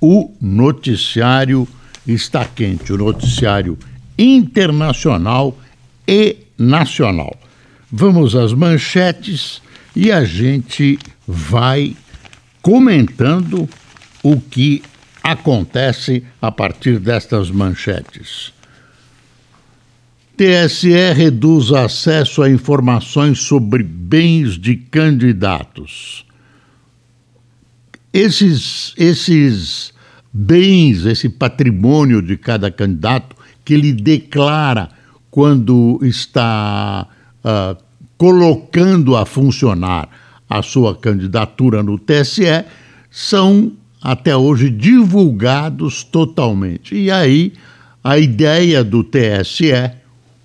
o noticiário está quente, o noticiário internacional e nacional. Vamos às manchetes e a gente vai comentando o que acontece a partir destas manchetes. TSE reduz acesso a informações sobre bens de candidatos. Esses, esses bens, esse patrimônio de cada candidato que ele declara quando está uh, colocando a funcionar a sua candidatura no TSE, são até hoje divulgados totalmente. E aí a ideia do TSE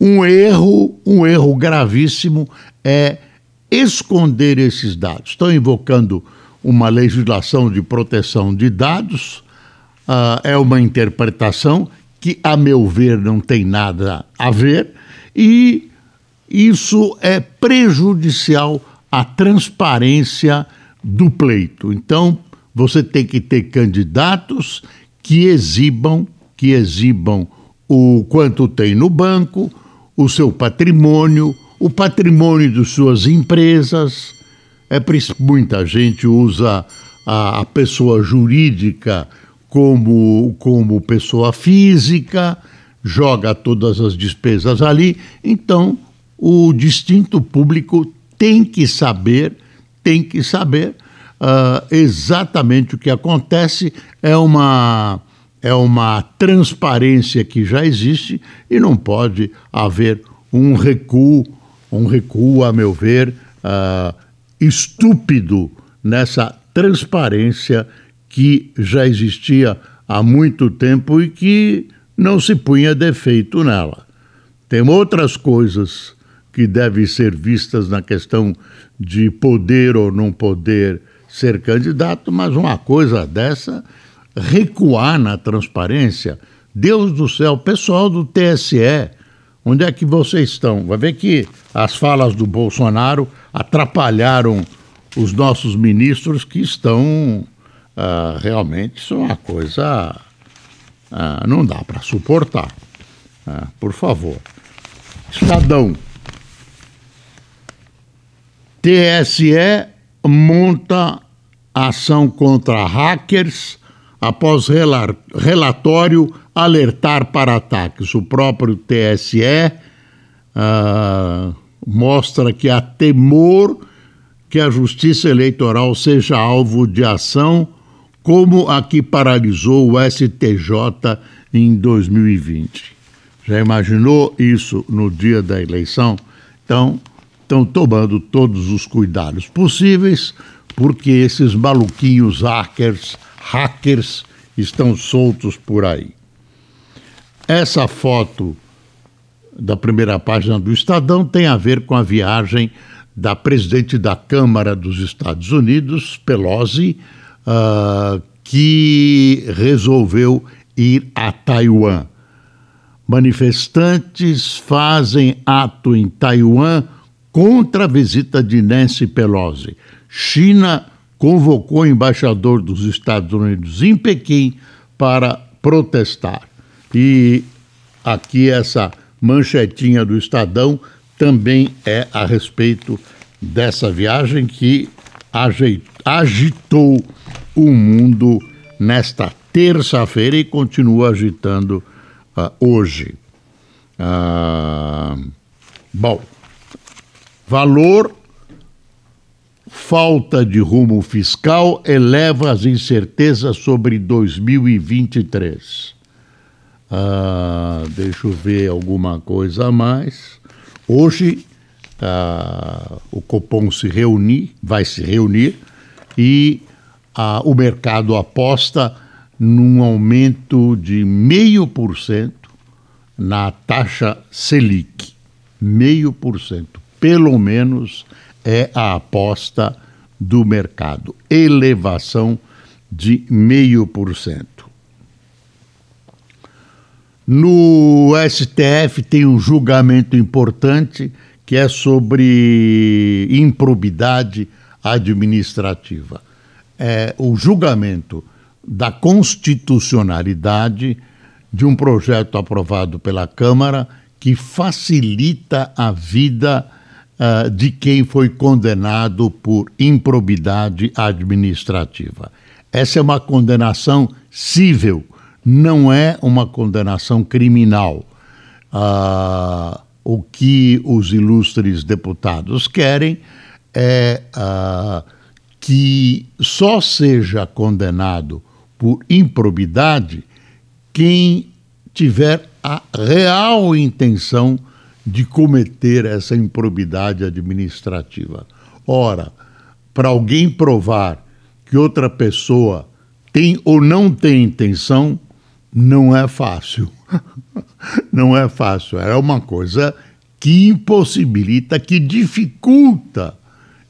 um erro, um erro gravíssimo é esconder esses dados. Estão invocando uma legislação de proteção de dados, uh, é uma interpretação que, a meu ver, não tem nada a ver, e isso é prejudicial à transparência do pleito. Então, você tem que ter candidatos que exibam, que exibam o quanto tem no banco, o seu patrimônio, o patrimônio de suas empresas. É muita gente usa a, a pessoa jurídica como, como pessoa física, joga todas as despesas ali. Então, o distinto público tem que saber, tem que saber uh, exatamente o que acontece. É uma é uma transparência que já existe e não pode haver um recuo, um recuo, a meu ver, uh, estúpido nessa transparência que já existia há muito tempo e que não se punha defeito nela. Tem outras coisas que devem ser vistas na questão de poder ou não poder ser candidato, mas uma coisa dessa recuar na transparência. Deus do céu, pessoal do TSE, onde é que vocês estão? Vai ver que as falas do Bolsonaro atrapalharam os nossos ministros que estão uh, realmente, isso é uma coisa. Uh, não dá para suportar. Uh, por favor. Estadão. TSE monta ação contra hackers após relatório alertar para ataques. O próprio TSE uh, ah, mostra que há temor que a Justiça Eleitoral seja alvo de ação como a que paralisou o STJ em 2020. Já imaginou isso no dia da eleição? Então, estão tomando todos os cuidados possíveis, porque esses maluquinhos hackers hackers estão soltos por aí. Essa foto da primeira página do Estadão tem a ver com a viagem da presidente da Câmara dos Estados Unidos, Pelosi, uh, que resolveu ir a Taiwan. Manifestantes fazem ato em Taiwan contra a visita de Nancy Pelosi. China convocou o embaixador dos Estados Unidos em Pequim para protestar. E aqui essa manchetinha do Estadão também é a respeito dessa viagem que agitou o mundo nesta terça-feira e continua agitando uh, hoje. Uh, bom, valor falta de rumo fiscal eleva as incertezas sobre 2023. Ah, deixa eu ver alguma coisa a mais. Hoje ah, o Copom se reunir, vai se reunir e ah, o mercado aposta num aumento de meio por cento na taxa Selic. Meio por cento, pelo menos, é a aposta do mercado. Elevação de meio por cento. No STF tem um julgamento importante que é sobre improbidade administrativa. É o julgamento da constitucionalidade de um projeto aprovado pela Câmara que facilita a vida uh, de quem foi condenado por improbidade administrativa. Essa é uma condenação civil, não é uma condenação criminal. Uh, o que os ilustres deputados querem é uh, que só seja condenado por improbidade quem tiver a real intenção de cometer essa improbidade administrativa. Ora, para alguém provar que outra pessoa tem ou não tem intenção, não é fácil. não é fácil. É uma coisa que impossibilita, que dificulta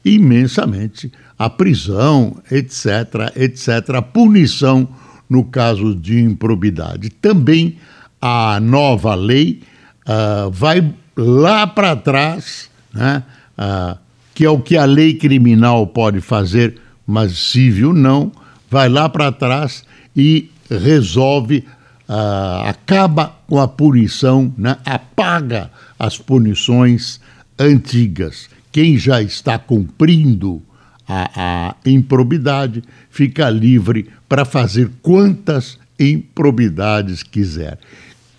imensamente a prisão, etc., etc., a punição no caso de improbidade. Também a nova lei uh, vai lá para trás, né, uh, que é o que a lei criminal pode fazer, mas civil não, vai lá para trás e resolve, uh, acaba com a punição, né, apaga as punições antigas. Quem já está cumprindo a, a improbidade fica livre para fazer quantas improbidades quiser.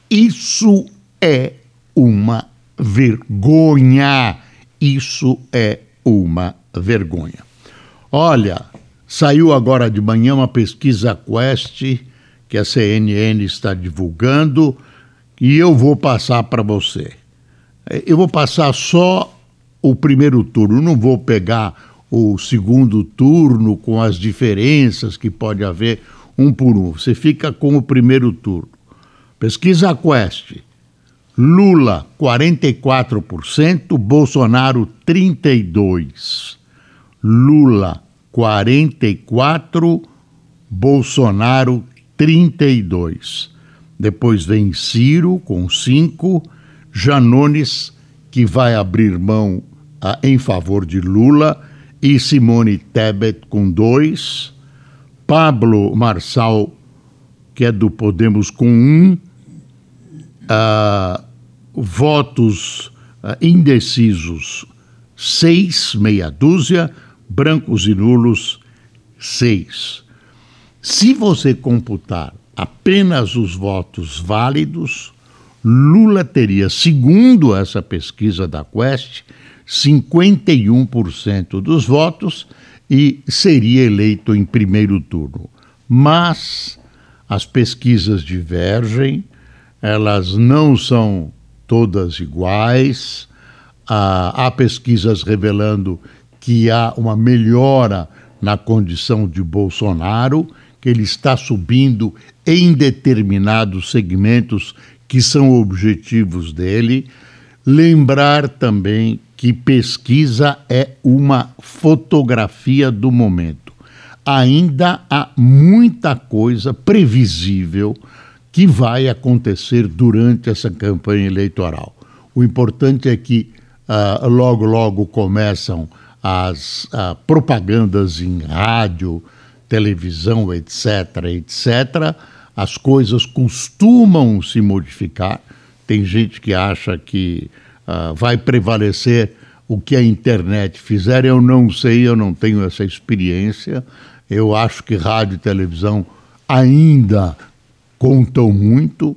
Isso é uma vergonha. Isso é uma vergonha. Olha, saiu agora de manhã uma pesquisa Quest que a CNN está divulgando e eu vou passar para você. Eu vou passar só o primeiro turno, não vou pegar o segundo turno com as diferenças que pode haver um por um. Você fica com o primeiro turno. Pesquisa Quest. Lula 44%, Bolsonaro 32. Lula 44, Bolsonaro 32. Depois vem Ciro com 5, Janones que vai abrir mão ah, em favor de Lula. E Simone Tebet com 2, Pablo Marçal que é do Podemos com 1, um, uh, votos uh, indecisos, seis, meia dúzia, brancos e nulos, seis. Se você computar apenas os votos válidos, Lula teria, segundo essa pesquisa da Quest, 51% dos votos e seria eleito em primeiro turno. Mas as pesquisas divergem, elas não são todas iguais. Ah, há pesquisas revelando que há uma melhora na condição de Bolsonaro, que ele está subindo em determinados segmentos que são objetivos dele. Lembrar também que pesquisa é uma fotografia do momento. Ainda há muita coisa previsível que vai acontecer durante essa campanha eleitoral. O importante é que uh, logo, logo começam as uh, propagandas em rádio, televisão, etc., etc. As coisas costumam se modificar. Tem gente que acha que uh, vai prevalecer o que a internet fizer. Eu não sei, eu não tenho essa experiência. Eu acho que rádio e televisão ainda contam muito,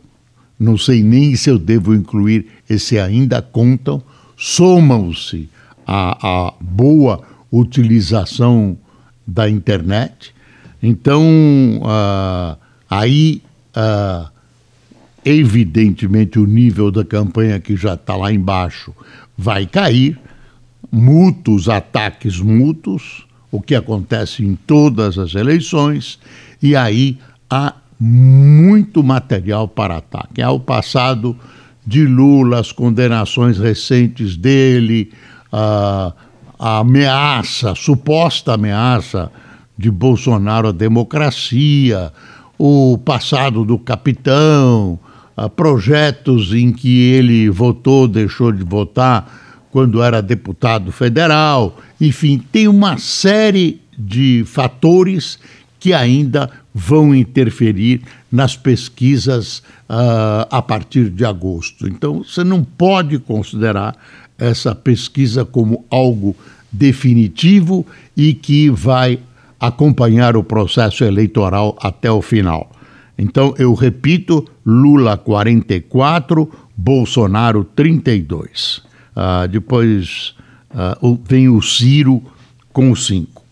não sei nem se eu devo incluir esse ainda contam, somam-se à, boa utilização da internet. Então, uh, aí, uh, evidentemente, o nível da campanha que já está lá embaixo vai cair, mútuos, ataques mútuos, o que acontece em todas as eleições, e aí a muito material para ataque. É o passado de Lula, as condenações recentes dele, a, a ameaça, a suposta ameaça de Bolsonaro à democracia, o passado do capitão, projetos em que ele votou, deixou de votar quando era deputado federal. Enfim, tem uma série de fatores que ainda vão interferir nas pesquisas uh, a partir de agosto. Então, você não pode considerar essa pesquisa como algo definitivo e que vai acompanhar o processo eleitoral até o final. Então, eu repito: Lula 44, Bolsonaro 32. Uh, ah, depois uh, vem o Ciro com 5.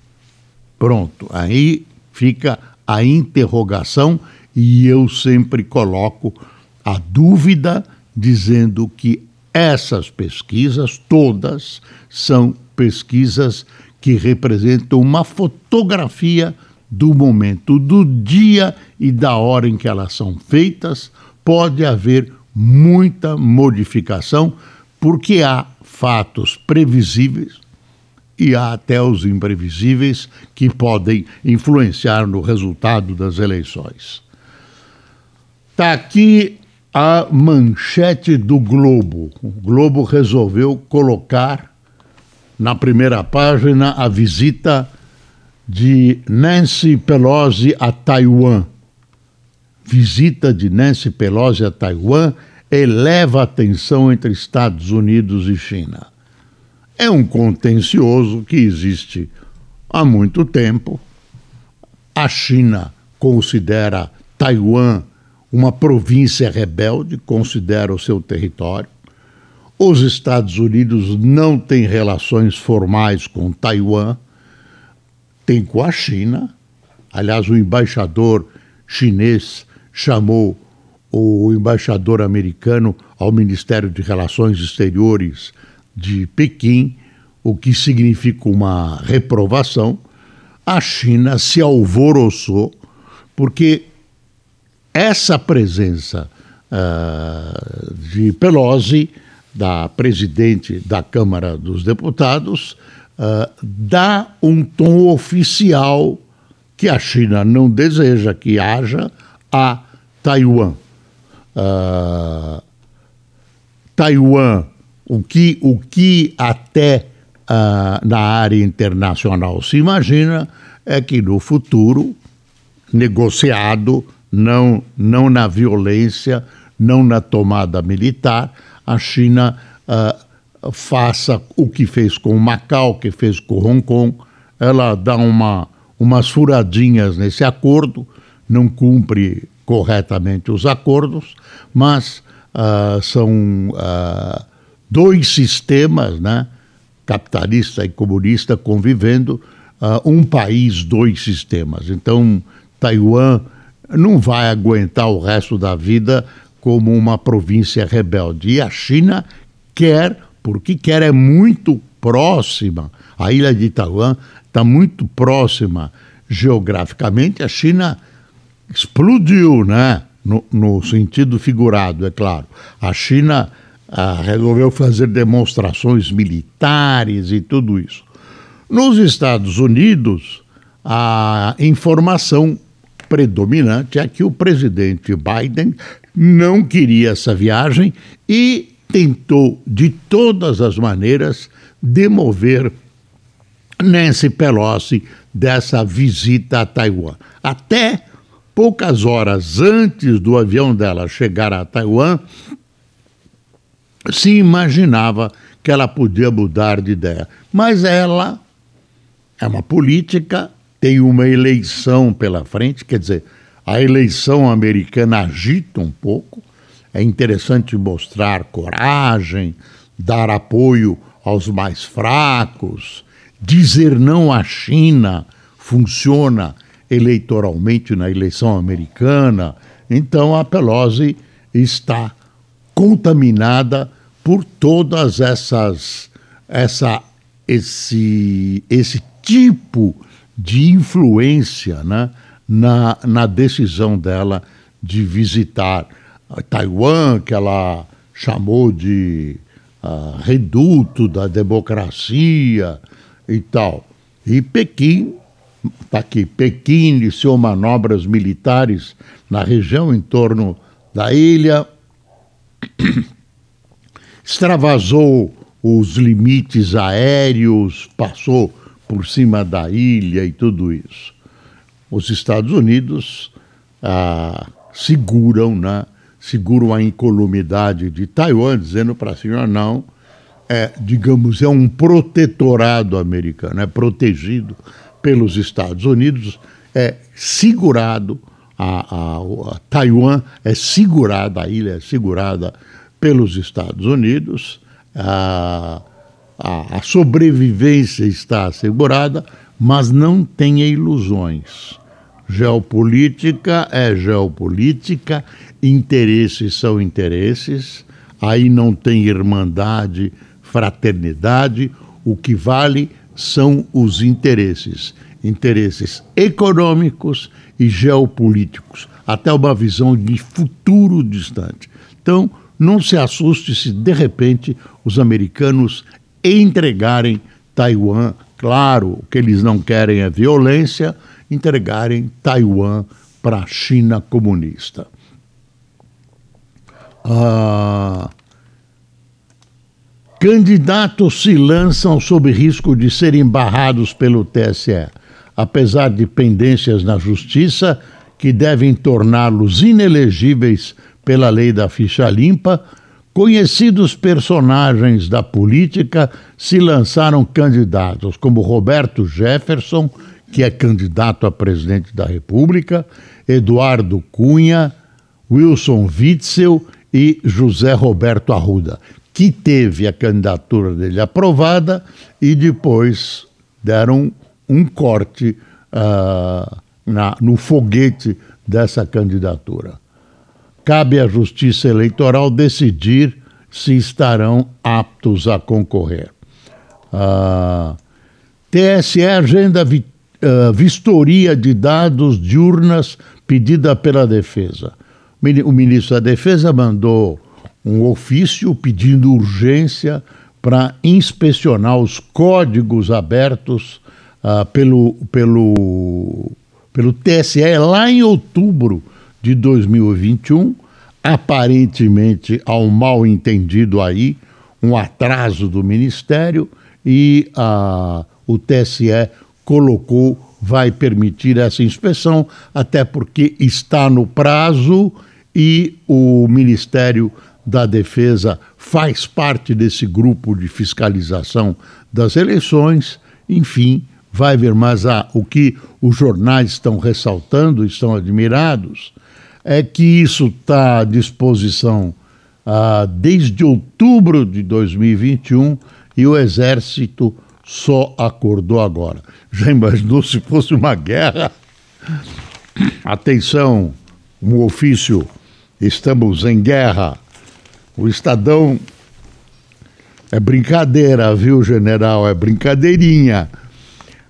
Pronto, aí fica a interrogação e eu sempre coloco a dúvida dizendo que essas pesquisas todas são pesquisas que representam uma fotografia do momento, do dia e da hora em que elas são feitas. Pode haver muita modificação, porque há fatos previsíveis e há até os imprevisíveis que podem influenciar no resultado das eleições. Está aqui a manchete do Globo. O Globo resolveu colocar na primeira página a visita de Nancy Pelosi a Taiwan. Visita de Nancy Pelosi a Taiwan eleva a tensão entre Estados Unidos e China. É um contencioso que existe há muito tempo. A China considera Taiwan uma província rebelde, considera o seu território. Os Estados Unidos não têm relações formais com Taiwan, tem com a China. Aliás, o embaixador chinês chamou o embaixador americano ao Ministério de Relações Exteriores de Pequim, o que significa uma reprovação, a China se alvoroçou porque essa presença uh, de Pelosi, da presidente da Câmara dos Deputados, uh, dá um tom oficial que a China não deseja que haja a Taiwan. Uh, Taiwan o que, o que até uh, na área internacional se imagina é que no futuro, negociado, não, não na violência, não na tomada militar, a China uh, faça o que fez com Macau, que fez com Hong Kong, ela dá uma, umas furadinhas nesse acordo, não cumpre corretamente os acordos, mas uh, são uh, dois sistemas, né, capitalista e comunista, convivendo, um país, dois sistemas. Então, Taiwan não vai aguentar o resto da vida como uma província rebelde. E a China quer, porque quer, é muito próxima, a ilha de Taiwan está muito próxima geograficamente. A China explodiu, né? No, no sentido figurado, é claro. A China ah, resolveu fazer demonstrações militares e tudo isso. Nos Estados Unidos, a informação predominante é que o presidente Biden não queria essa viagem e tentou, de todas as maneiras, demover Nancy Pelosi dessa visita a Taiwan. Até poucas horas antes do avião dela chegar a Taiwan, se imaginava que ela podia mudar de ideia. Mas ela é uma política, tem uma eleição pela frente, quer dizer, a eleição americana agita um pouco. É interessante mostrar coragem, dar apoio aos mais fracos, dizer não à China funciona eleitoralmente na eleição americana. Então a Pelosi está contaminada por todas essas essa esse esse tipo de influência né, na, na decisão dela de visitar Taiwan, que ela chamou de uh, reduto da democracia e tal. E Pequim, está aqui, Pequim iniciou manobras militares na região em torno da ilha, extravasou os limites aéreos, passou por cima da ilha e tudo isso. Os Estados Unidos ah, seguram, né, seguram a incolumidade de Taiwan, dizendo para a senhora não, é, digamos, é um protetorado americano, é protegido pelos Estados Unidos, é segurado, a, a, a Taiwan é segurada, a ilha é segurada pelos Estados Unidos, a, a, a sobrevivência está assegurada, mas não tenha ilusões. Geopolítica é geopolítica, interesses são interesses, aí não tem irmandade, fraternidade, o que vale são os interesses, interesses econômicos e geopolíticos, até uma visão de futuro distante. Então, não se assuste se de repente os americanos entregarem Taiwan. Claro, o que eles não querem é violência, entregarem Taiwan para a China comunista. Ah, candidatos se lançam sob risco de serem barrados pelo TSE, apesar de pendências na justiça que devem torná-los inelegíveis pela lei da ficha limpa, conhecidos personagens da política se lançaram candidatos, como Roberto Jefferson, que é candidato a presidente da República, Eduardo Cunha, Wilson Witzel e José Roberto Arruda, que teve a candidatura dele aprovada e depois deram um corte uh, na, no foguete dessa candidatura cabe à Justiça Eleitoral decidir se estarão aptos a concorrer. Uh, TSE agenda vi, uh, vistoria de dados de urnas pedida pela Defesa. O ministro da Defesa mandou um ofício pedindo urgência para inspecionar os códigos abertos uh, pelo, pelo, pelo TSE lá em outubro de 2021, aparentemente um mal entendido aí, um atraso do Ministério e a, o TSE colocou, vai permitir essa inspeção, até porque está no prazo e o Ministério da Defesa faz parte desse grupo de fiscalização das eleições, enfim, vai ver, mas ah, o que os jornais estão ressaltando, estão admirados, é que isso está à disposição ah, desde outubro de 2021 e o Exército só acordou agora. Já imaginou se fosse uma guerra? Atenção, um ofício, estamos em guerra. O Estadão é brincadeira, viu, general? É brincadeirinha.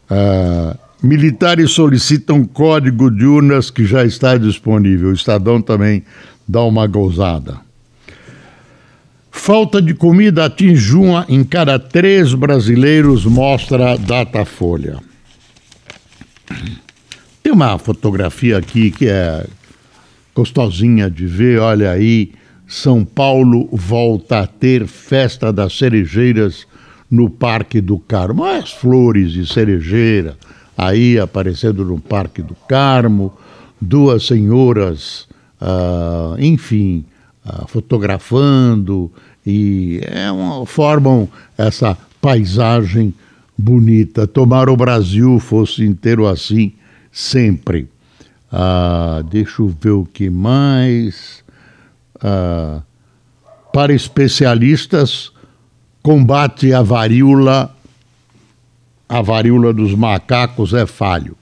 Ah, Militares solicitam código de urnas que já está disponível. O Estadão também dá uma gozada. Falta de comida atinge uma em cada três brasileiros, mostra Datafolha. Tem uma fotografia aqui que é gostosinha de ver, olha aí. São Paulo volta a ter festa das cerejeiras no Parque do Carmo. As flores de cerejeira, aí aparecendo no Parque do Carmo, duas senhoras, uh, enfim, uh, fotografando e é uma, formam essa paisagem bonita. Tomar o Brasil fosse inteiro assim sempre. Uh, deixa eu ver o que mais. para especialistas, combate à varíola a varíola dos macacos é falho.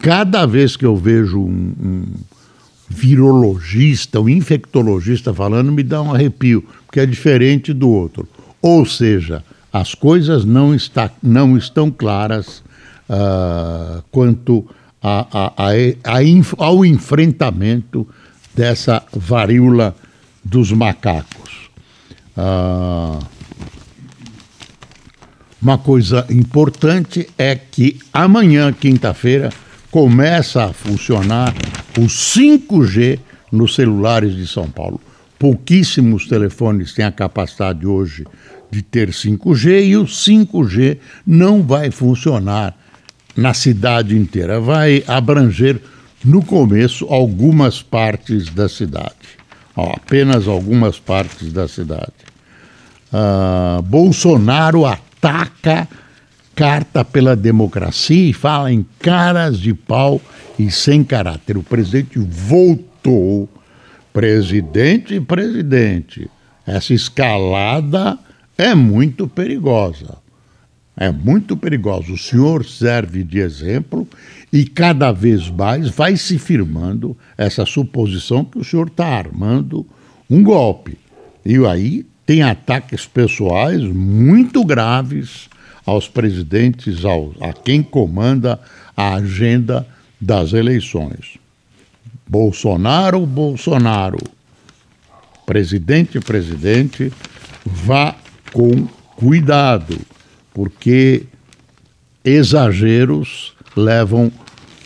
Cada vez que eu vejo um, um virologista, um infectologista falando, me dá um arrepio, porque é diferente do outro. Ou seja, as coisas não, está, não estão claras uh, quanto a, a, a, ao enfrentamento dessa varíola dos macacos. Ah, uma coisa importante é que amanhã, quinta-feira, começa a funcionar o 5G nos celulares de São Paulo. Pouquíssimos telefones têm a capacidade hoje de ter 5G e o 5G não vai funcionar na cidade inteira, vai abranger no começo algumas partes da cidade, apenas algumas partes da cidade. Uh, Bolsonaro ataca carta pela democracia e fala em caras de pau e sem caráter. O presidente voltou, presidente e presidente. Essa escalada é muito perigosa. É muito perigosa. O senhor serve de exemplo e cada vez mais vai se firmando essa suposição que o senhor está armando um golpe. E aí tem ataques pessoais muito graves aos presidentes, ao, a quem comanda a agenda das eleições. Bolsonaro, Bolsonaro, presidente, presidente, vá com cuidado, porque exageros levam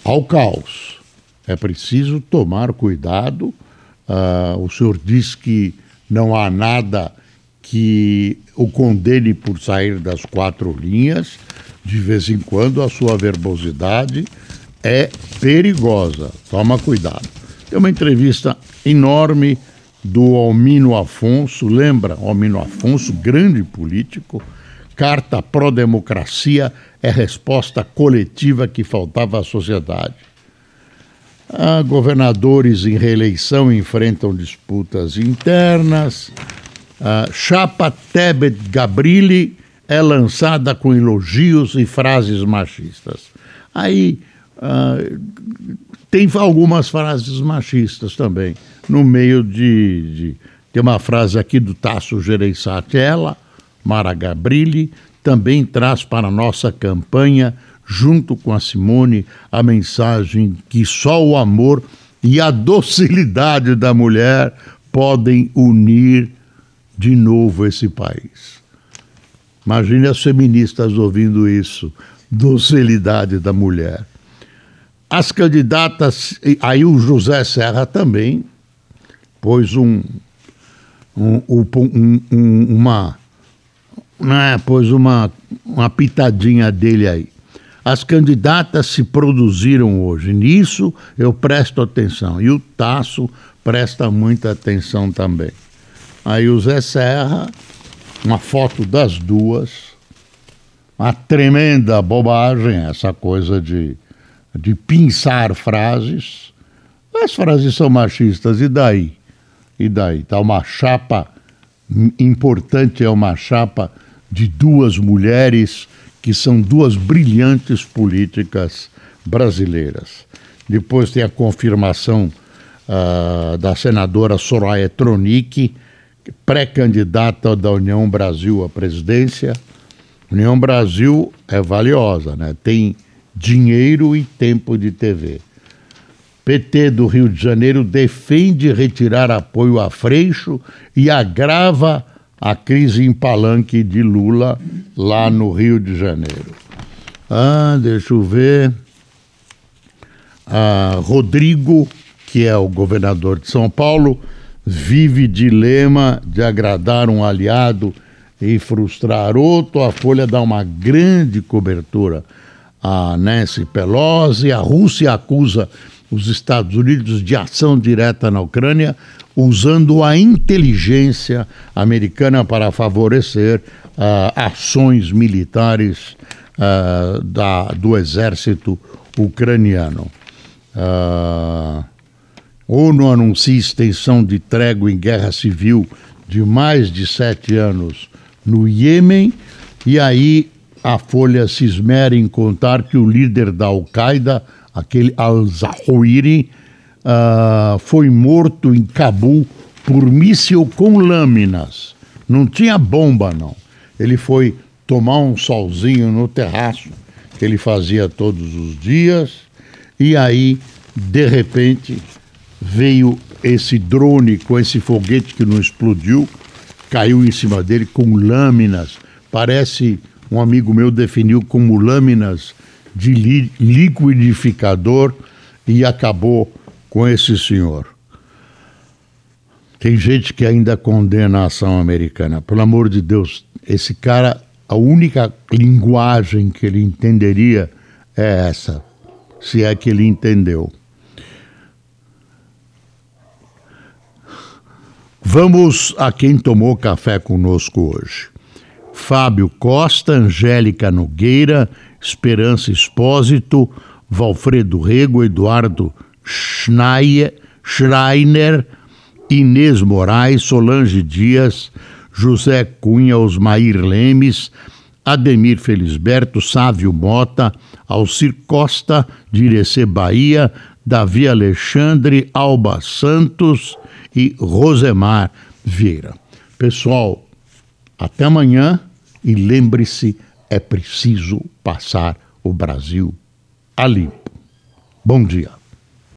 ao caos. É preciso tomar cuidado. Uh, o senhor diz que não há nada que o condene por sair das quatro linhas. De vez em quando, a sua verbosidade é perigosa. Toma cuidado. Tem uma entrevista enorme do Almino Afonso, lembra? Almino Afonso, grande político. Carta pró-democracia é resposta coletiva que faltava à sociedade. Ah, governadores em reeleição enfrentam disputas internas. Uh, Chapa Tebet Gabrilli é lançada com elogios e frases machistas. Aí uh, tem algumas frases machistas também, no meio de, de. Tem uma frase aqui do Tasso Gereissati, ela, Mara Gabrilli, também traz para a nossa campanha, junto com a Simone, a mensagem que só o amor e a docilidade da mulher podem unir de novo esse país. Imagine as feministas ouvindo isso, docilidade da mulher. As candidatas, aí o José Serra também pôs um, um, um, um uma, né, pôs uma, uma pitadinha dele aí. As candidatas se produziram hoje. Nisso eu presto atenção. E o Tasso presta muita atenção também. Aí o Zé Serra, uma foto das duas, uma tremenda bobagem, essa coisa de, de pinçar frases. As frases são machistas, e daí? E daí? Tá uma chapa importante, é uma chapa de duas mulheres que são duas brilhantes políticas brasileiras. Depois tem a confirmação uh, da senadora Soraya Tronic, pré-candidata da União Brasil à presidência. União Brasil é valiosa, né? Tem dinheiro e tempo de TV. PT do Rio de Janeiro defende retirar apoio a Freixo e agrava a crise em palanque de Lula lá no Rio de Janeiro. Ah, deixa eu ver. Ah, Rodrigo, que é o governador de São Paulo, vive dilema de agradar um aliado e frustrar outro. A Folha dá uma grande cobertura a Nancy Pelosi. A Rússia acusa os Estados Unidos de ação direta na Ucrânia, usando a inteligência americana para favorecer uh, ações militares uh, da, do exército ucraniano. Uh, ONU anuncia extensão de trégua em guerra civil de mais de sete anos no Iêmen, e aí a Folha se esmera em contar que o líder da Al-Qaeda, aquele al-Zawahiri, uh, foi morto em Cabul por míssil com lâminas. Não tinha bomba, não. Ele foi tomar um solzinho no terraço, que ele fazia todos os dias, E aí, de repente, veio esse drone com esse foguete que não explodiu, caiu em cima dele com lâminas. Parece, um amigo meu definiu como lâminas de li liquidificador e acabou com esse senhor. Tem gente que ainda condena a ação americana. Pelo amor de Deus, esse cara, a única linguagem que ele entenderia é essa se é que ele entendeu. Vamos a quem tomou café conosco hoje. Fábio Costa, Angélica Nogueira, Esperança Espósito, Valfredo Rego, Eduardo Schreiner, Inês Moraes, Solange Dias, José Cunha, Osmair Lemes, Ademir Felisberto, Sávio Mota, Alcir Costa, Direcê Bahia, Davi Alexandre, Alba Santos e Rosemar Vieira. Pessoal, até amanhã e lembre-se, é preciso passar o Brasil a limpo. Bom dia.